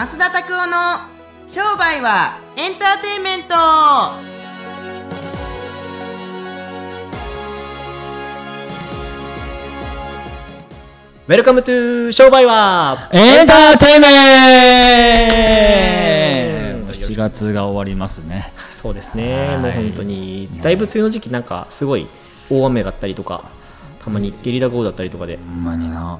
増田拓夫の商売はエンターテインメント。 Welcome to 商売はエンターテイメント。7月が終わりますね。そうですね、はい。もう本当にだいぶ梅雨の時期なんかすごい大雨があったりとかたまにゲリラ豪雨だったりとかで。ほんまにな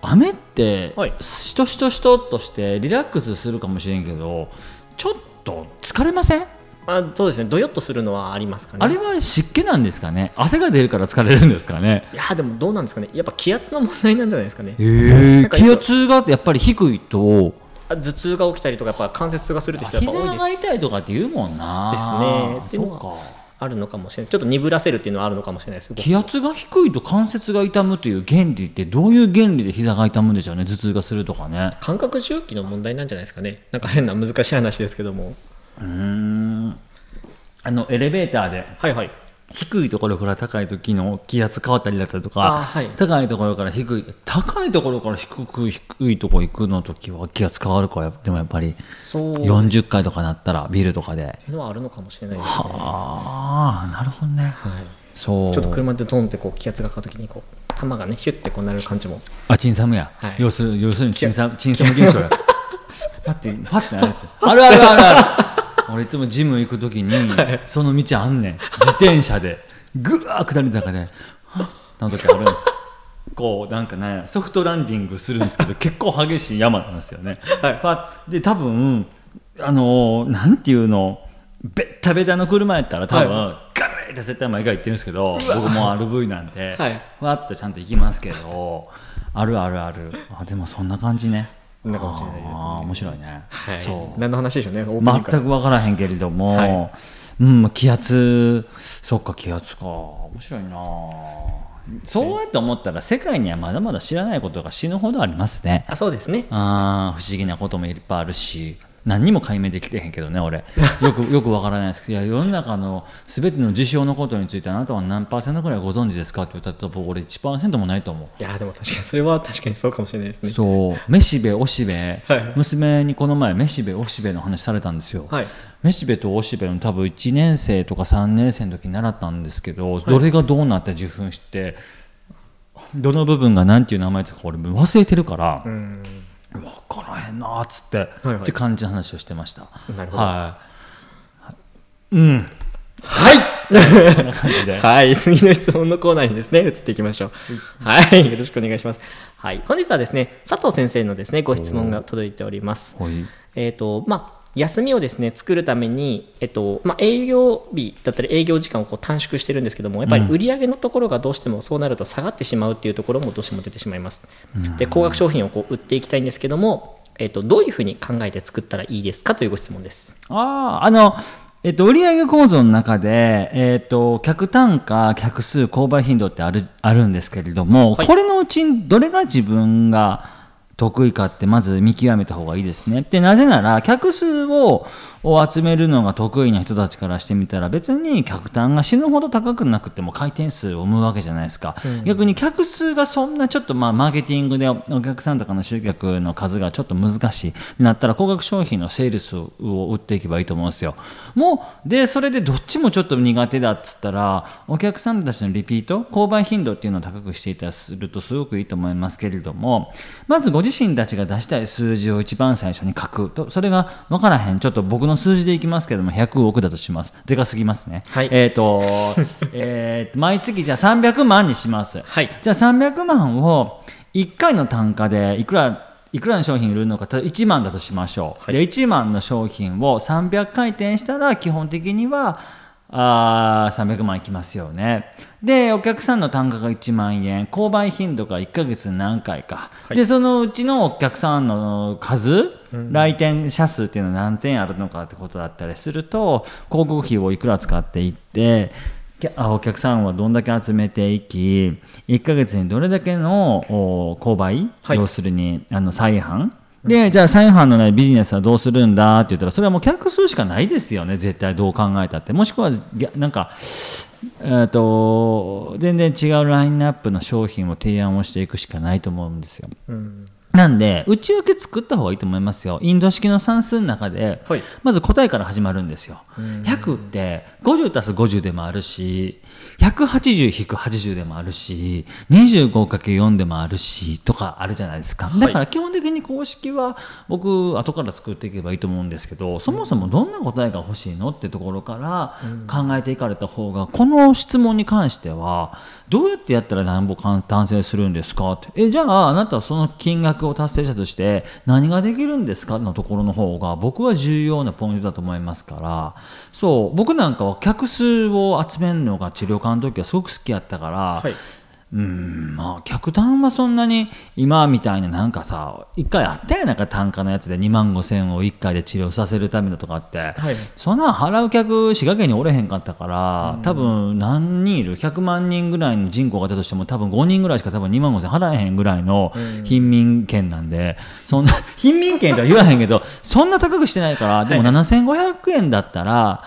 雨ってはい。しとしとしとっとしてリラックスするかもしれんけどちょっと疲れません？あそうですね。どよっとするのはありますかね。あれは湿気なんですかね？汗が出るから疲れるんですかね？いやでもどうなんですかね。やっぱ気圧の問題なんじゃないですかね。へ気圧がやっぱり低いと。あ頭痛が起きたりとかやっぱ関節痛がするって人やっぱ多いです。膝が痛いとかって言うもんな。ですね。そうかあるのかもしれない。ちょっと鈍らせるっていうのはあるのかもしれないです気圧が低いと関節が痛むという原理ってどういう原理で膝が痛むんでしょうね？頭痛がするとかね。感覚重機の問題なんじゃないですかね。なんか変な難しい話ですけども。うーん。あのエレベーターで。はいはい低いところから高い時の気圧変わったりだったりとか、あはい。高いところから低い高いところから低く低いところ行くの時は気圧変わるかでもやっぱりそう。って40回とかなったらビルとかで。いうのはあるのかもしれないですね。ああなるほどね。はい。そう。ちょっと車でドンってこう気圧が変わった時にこう球がねヒュッてこうなる感じも。あチンサムや、はい。要する要するにチンサムチンサム現象や。パッてパッてなるやつ。あるあるあるある俺いつもジム行く時に、その道あんねん。自転車で。ぐわー下り坂ではっな時あるんです。こうなんかねソフトランディングするんですけど 結構激しい山なんですよね、はい。パッで多分あのーなんていうのベッタベタの車やったら多分、はガレーって絶対前が行ってるんですけど僕も RV なんで、はい。ふわっとちゃんと行きますけどあるあるある。あでもそんな感じねそんなかもしれないですね。あー面白いね、はい。そう。何の話でしょうね？全く分からへんけれども、はうん気圧。そっか気圧か。面白いな。そうやって思ったら世界にはまだまだ知らないことが死ぬほどありますね。あそうですね。あー不思議なこともいっぱいあるし何にも解明できてへんけどね俺。よくよくわからないですけどいや世の中の全ての事象のことについてあなたは何パーセントくらいご存知ですかって言ったら僕俺1%もないと思う。いやでも確かにそれは確かにそうかもしれないですね。そう。めしべおしべ、はい。娘にこの前めしべおしべの話されたんですよ、はい。めしべとおしべの多分1年生とか3年生の時に習ったんですけど、どれがどうなって受粉してどの部分が何ていう名前とか俺忘れてるから、うんんなっつって、はいって感じの話をしてました。なるほど。はい。うん。はい。こんな感じで。はい、次の質問のコーナーにですね、移っていきましょう。はい、よろしくお願いします。はい、本日はですね、佐藤先生のですね、ご質問が届いております。はい。えっ、と、まあ、休みをですね、作るために、えっと、まあ、営業日だったり営業時間をこう短縮してるんですけども、やっぱり売り上げのところがどうしてもそうなると下がってしまうっていうところもどうしても出てしまいます。で、高額商品をこう売っていきたいんですけども、えっと、どういうふうに考えて作ったらいいですかというご質問です。あああのえっと、売上構造の中で、えっと、客単価、客数、購買頻度ってあるあるんですけれども、はいこれのうちどれが自分が得意かってまず見極めた方がいいですね。でなぜなら客数をを集めるのが得意な人たちからしてみたら別に客単が死ぬほど高くなくても回転数を生むわけじゃないですか、逆に客数がそんなちょっとまあマーケティングでお客さんとかの集客の数がちょっと難しい。なったら高額商品のセールスを売っていけばいいと思うんですよ。もうでそれでどっちもちょっと苦手だっつったらお客さんたちのリピート購買頻度っていうのを高くしていたりするとすごくいいと思いますけれどもまずご自身たちが出したい数字を一番最初に書くとそれが分からへん。ちょっと僕の数字でいきますけども100億だとします。でかすぎますね、はい。えっ、と えーと毎月じゃあ300万にします、はい。じゃあ300万を1回の単価でいくらいくらの商品売るのか例えば1万だとしましょう、はい。で1万の商品を300回転したら基本的にはあー300万いきますよね。でお客さんの単価が1万円。購買頻度が1ヶ月何回か、はい。でそのうちのお客さんの数、来店者数っていうのは何点あるのかってことだったりすると広告費をいくら使っていってお客さんはどんだけ集めていき1ヶ月にどれだけのお購買、はい。要するにあの再販でじゃあ再販のないビジネスはどうするんだって言ったらそれはもう客数しかないですよね絶対どう考えたってもしくはなんかえーと全然違うラインナップの商品を提案をしていくしかないと思うんですよ。なんで内訳作った方がいいと思いますよ。インド式の算数の中で、はい。まず答えから始まるんですよ。100って50足す50でもあるし180-80でもあるし 25×4 でもあるしとかあるじゃないですか。だから基本的に公式は僕後から作っていけばいいと思うんですけどそもそもどんな答えが欲しいのってところから考えていかれた方がこの質問に関してはどうやってやったら何ぼ達成するんですかって。えじゃああなたはその金額を達成者として何ができるんですか？のところの方が僕は重要なポイントだと思いますから。そう僕なんかは客数を集めるのが治療科の時はすごく好きやったから、はい。うんまあ客単はそんなに今みたいななんかさ一回あったやなんか単価のやつで2万5千を1回で治療させるためのとかって、はい。そんなん払う客滋賀県におれへんかったから、多分何人いる？100万人ぐらいの人口が出たとしても多分5人ぐらいしか多分2万5千払えへんぐらいの貧民県なんで、そんな 貧民県とは言わへんけどそんな高くしてないからでも7500円だったら。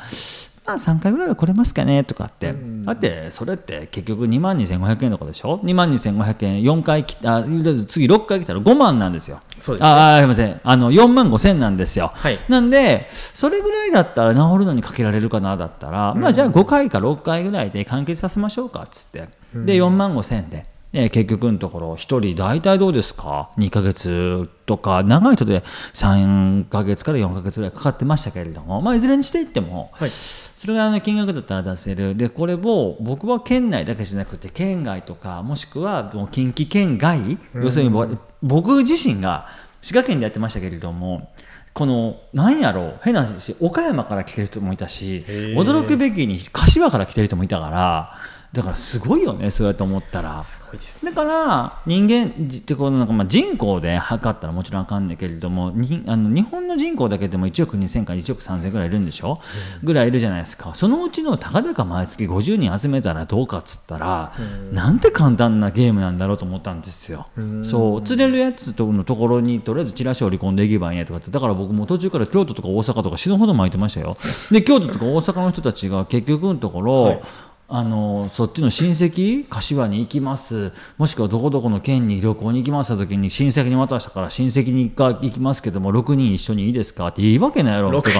まあ3回ぐらいは来れますかねとかって、だってそれって結局2万2500円とかでしょ？2万2500円4回きあ次6回来たら5万なんですよ。そうですね。ああすいません。あの4万5千なんですよ、はい。なんでそれぐらいだったら治るのにかけられるかなだったら、まあじゃあ5回か6回ぐらいで完結させましょうかっつって。で4万5千で。ね、結局のところ1人大体どうですか？2ヶ月とか長い人で3ヶ月から4ヶ月ぐらいかかってましたけれども、まあ、いずれにしていっても、はいそれぐらいの金額だったら出せる。でこれを僕は県内だけじゃなくて県外とかもしくはもう近畿圏外、要するに僕僕自身が滋賀県でやってましたけれどもこのなんやろう変な話岡山から来てる人もいたしー驚くべきに柏から来てる人もいたからだからすごいよねそうやって思ったら。すごいですねだから人間じってこのなんかまあ人口で測ったらもちろんあかんねんけれどもにあの日本の人口だけでも1億2000から1億3000ぐらいいるんでしょ、ぐらいいるじゃないですかそのうちのたかだか毎月50人集めたらどうかっつったら、なんて簡単なゲームなんだろうと思ったんですよ。そう釣れるやつとのところにとりあえずチラシを織り込んでいけばいいねとかってだから僕も途中から京都とか大阪とか死ぬほど巻いてましたよ。で京都とか大阪の人たちが結局のところ、はいあのそっちの親戚柏に行きます。もしくはどこどこの県に旅行に行きました時に親戚に渡したから親戚にが行きますけども6人一緒にいいですか？って言いわけないやろとか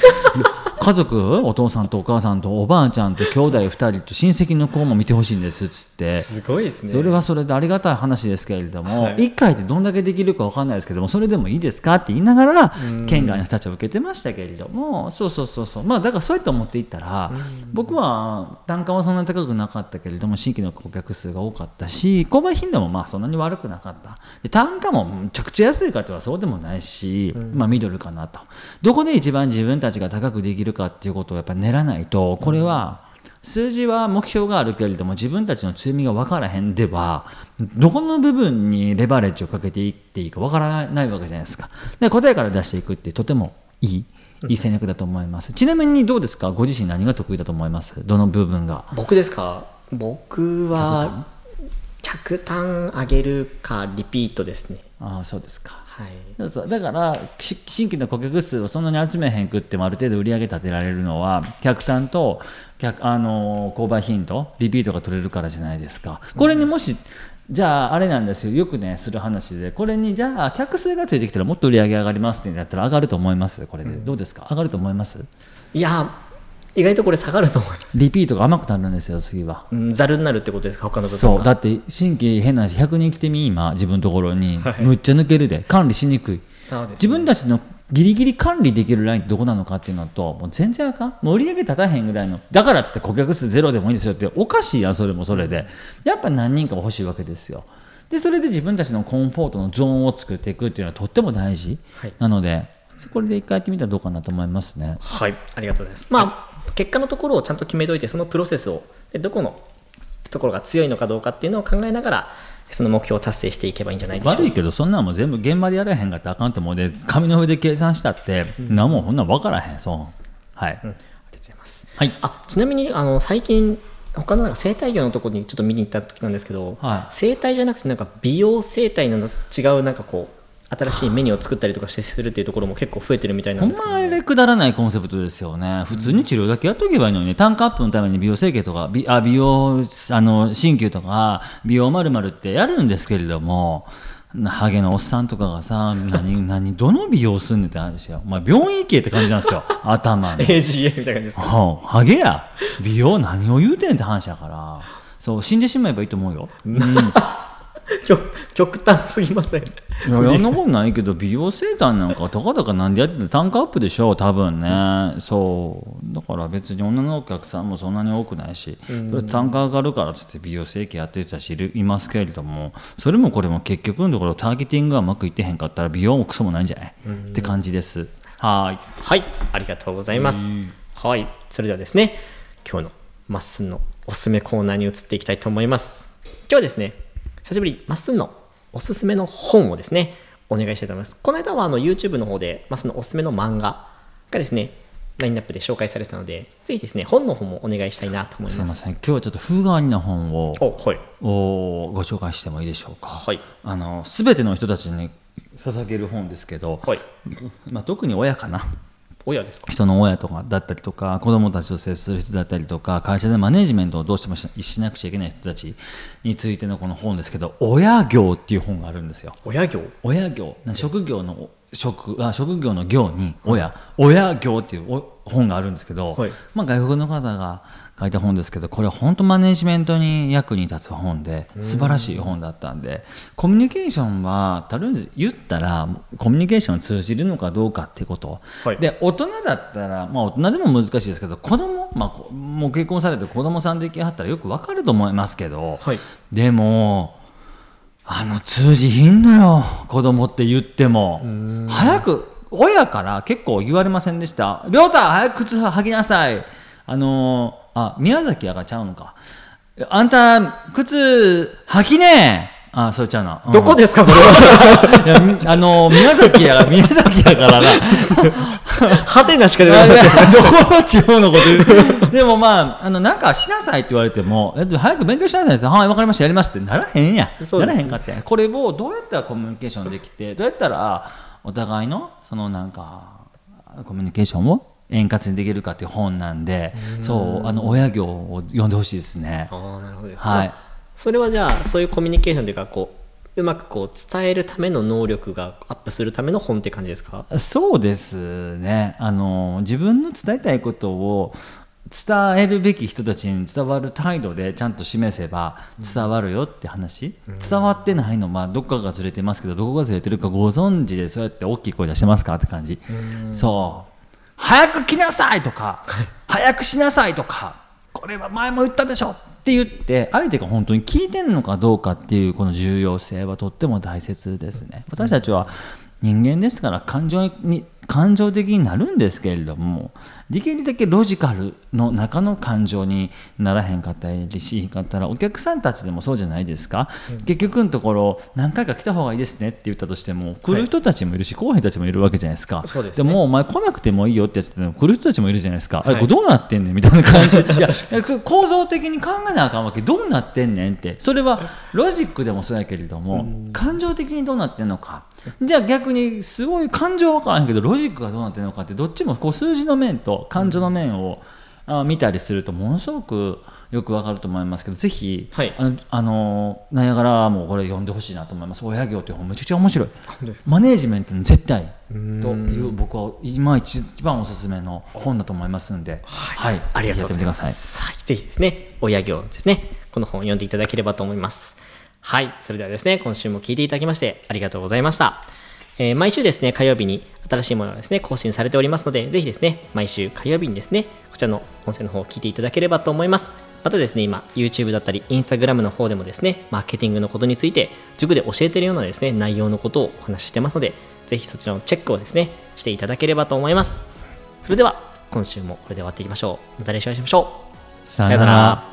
家族お父さんとお母さんとおばあちゃんと兄弟2人と親戚の子も見てほしいんですっつって。すごいですね。それはそれでありがたい話ですけれども、はい。1回でどんだけできるか分かんないですけどもそれでもいいですかって言いながら県外の人たちは受けてましたけれどもそうそうそうそう。まあだからそうやって思っていったら僕は単価はそんなに高くなかったけれども新規の顧客数が多かったし購買頻度もまあそんなに悪くなかった。で単価もむちゃくちゃ安いかってはそうでもないし、まあミドルかなと。どこで一番自分たちが高くできるかっていうことをやっぱ練らないとこれは、数字は目標があるけれども自分たちの強みが分からへんではどこの部分にレバレッジをかけていっていいか分からないわけじゃないですか。で答えから出していくってとてもいいいい戦略だと思います。ちなみにどうですか？ご自身何が得意だと思います？どの部分が。僕ですか？僕は客単上げるかリピートですね。ああそうですか。はいそうそう。だからし新規の顧客数をそんなに集めへんくってもある程度売り上げ立てられるのは客単と客あの購買頻度リピートが取れるからじゃないですか。これにもし、じゃああれなんですよ。よくねする話でこれにじゃあ客数がついてきたらもっと売り上げ上がりますってやったら上がると思います？これで、どうですか？上がると思います？いや意外とこれ下がると思います。リピートが甘くなるんですよ次は。うんざるになるってことですか？他の部分が。そう。だって新規変な話100人来てみ今自分のところに、むっちゃ抜けるで管理しにくい。そうですね。自分たちのギリギリ管理できるラインってどこなのかっていうのともう全然あかん。もう売り上げ立たへんぐらいのだからっつって顧客数ゼロでもいいんですよっておかしいやんそれもそれで。やっぱ何人かは欲しいわけですよ。でそれで自分たちのコンフォートのゾーンを作っていくっていうのはとっても大事、はい。なのでこれで一回やってみたらどうかなと思いますね。はい。ありがとうございます。まあ結果のところをちゃんと決めておいてそのプロセスをでどこのところが強いのかどうかっていうのを考えながらその目標を達成していけばいいんじゃないでしょうか。悪いけどそんなんもん全部現場でやらへんかったらあかんと思うで紙の上で計算したって、何もこんなん分からへんそう。はい、うん。ありがとうございます。はい。あちなみにあの最近他のなんか生態業のところにちょっと見に行った時なんですけど、はい。生態じゃなくてなんか美容生態の違うなんかこう新しいメニューを作ったりとかしてするっていうところも結構増えてるみたいなほんんですけど、まあれくだらないコンセプトですよね。普通に治療だけやっとけばいいのにね単価アップのために美容整形とか美あ美容あの鍼灸とか美容まるってやるんですけれどもハゲのおっさんとかがさ何 何どの美容すんねんって話よ、まあ、病院行けって感じなんですよ。頭の。AGA みたいな感じですか？はあハゲや。美容何を言うてんって話やから。そう死んでしまえばいいと思うよ、うん、極極端すぎません。いや やんなことないけど美容整体なんかたかだかなんでやってて単価アップでしょ多分ね。そう。だから別に女のお客さんもそんなに多くないし、それ単価上がるからっつって美容整形やってる人たちいるいますけれどもそれもこれも結局のところターゲティングがうまくいってへんかったら美容もクソもないんじゃない？って感じです。はい。はい。ありがとうございます。はい。それではですね今日のまっすんのおすすめコーナーに移っていきたいと思います。今日はですね久しぶりまっすんのおすすめの本をですねお願いしたいと思います。この間はあの YouTube の方でまっすんのおすすめの漫画がですねラインナップで紹介されてたのでぜひですね本の方もお願いしたいなと思います。すいません。今日はちょっと風変わりな本をおはい。おご紹介してもいいでしょうか、はい。あの全ての人たちに捧げる本ですけど、はい。まあ、特に親かな親ですか？人の親とかだったりとか子どもたちと接する人だったりとか会社でマネジメントをどうしてもししなくちゃいけない人たちについてのこの本ですけど「親業」っていう本があるんですよ。親業？親業。職業の職あ職業の業に親、親業っていうお本があるんですけど、はい。まあ、外国の方が書いた本ですけどこれ本当マネジメントに役に立つ本で素晴らしい本だったんでコミュニケーションはとりあえず言ったらコミュニケーション通じるのかどうかっていうこと、はい。で大人だったら、まあ、大人でも難しいですけど子供、まあこもう結婚されて子供さんできはったらよくわかると思いますけど、はい。でもあの通じひんのよ子供って言っても。早く親から結構言われませんでした「亮太早く靴履きなさい」あのーあ宮崎やがちゃうのか「あんた靴履きねえ」あそれちゃうな、うん。どこですかそれは？あのー宮崎やが 宮崎やからな。派手なしか出あない。い やどこの地方のこと言う？でもまあ、あの、なんかしなさいって言われても、えっと、早く勉強しなさいって、はい、わかりました、やりますって。ならへんや。ならへんかって。これをどうやったらコミュニケーションできて、どうやったらお互いの、そのなんか、コミュニケーションを円滑にできるかっていう本なんで、そう、あの、親業を読んでほしいですね。ああなるほどですね、はいそれはじゃあそういうコミュニケーションというかこううまくこう伝えるための能力がアップするための本って感じですか？そうですね。あの自分の伝えたいことを伝えるべき人たちに伝わる態度でちゃんと示せば伝わるよって話、伝わってないのまあどっかがずれてますけどどこがずれてるかご存知でそうやって大きい声出してますかって感じ、そう。早く来なさいとか早くしなさいとかこれは前も言ったでしょって言って相手が本当に聞いてるのかどうかっていうこの重要性はとっても大切ですね。私たちは人間ですから感情に感情的になるんですけれどもできるだけロジカルの中の感情にならへんかったりしへんかったらお客さんたちでもそうじゃないですか、結局のところ何回か来た方がいいですねって言ったとしても来る人たちもいるし、後輩たちもいるわけじゃないですか。でもお前来なくてもいいよってやつって来る人たちもいるじゃないですか、はい。これどうなってんねんみたいな感じ。いや構造的に考えなあかんわけどうなってんねんって。それはロジックでもそうやけれども感情的にどうなってんのか。じゃあ逆にすごい感情は分からへんけどロジックがどうなってるのかってどっちもこう数字の面と感情の面を、あ見たりするとものすごくよくわかると思いますけどぜひ、はい。あのあのナイアガラもこれ読んでほしいなと思います。親業という本めちゃくちゃ面白い。マネージメントの絶対という僕は今一番おすすめの本だと思いますんで、はい、ありがとうございま。す。はい、ぜひですね、親業ですね、この本を読んでいただければと思います。はい、それではですね、今週も聞いていただきましてありがとうございました。えー毎週ですね、火曜日に新しいものがですね、更新されておりますので、ぜひですね、毎週火曜日にですね、こちらの音声の方を聞いていただければと思います。またですね、今、YouTube だったり、Instagram の方でもですね、マーケティングのことについて、塾で教えているようなですね、内容のことをお話ししてますので、ぜひそちらのチェックをですね、していただければと思います。それでは、今週もこれで終わっていきましょう。また来週お会いしましょう。さよなら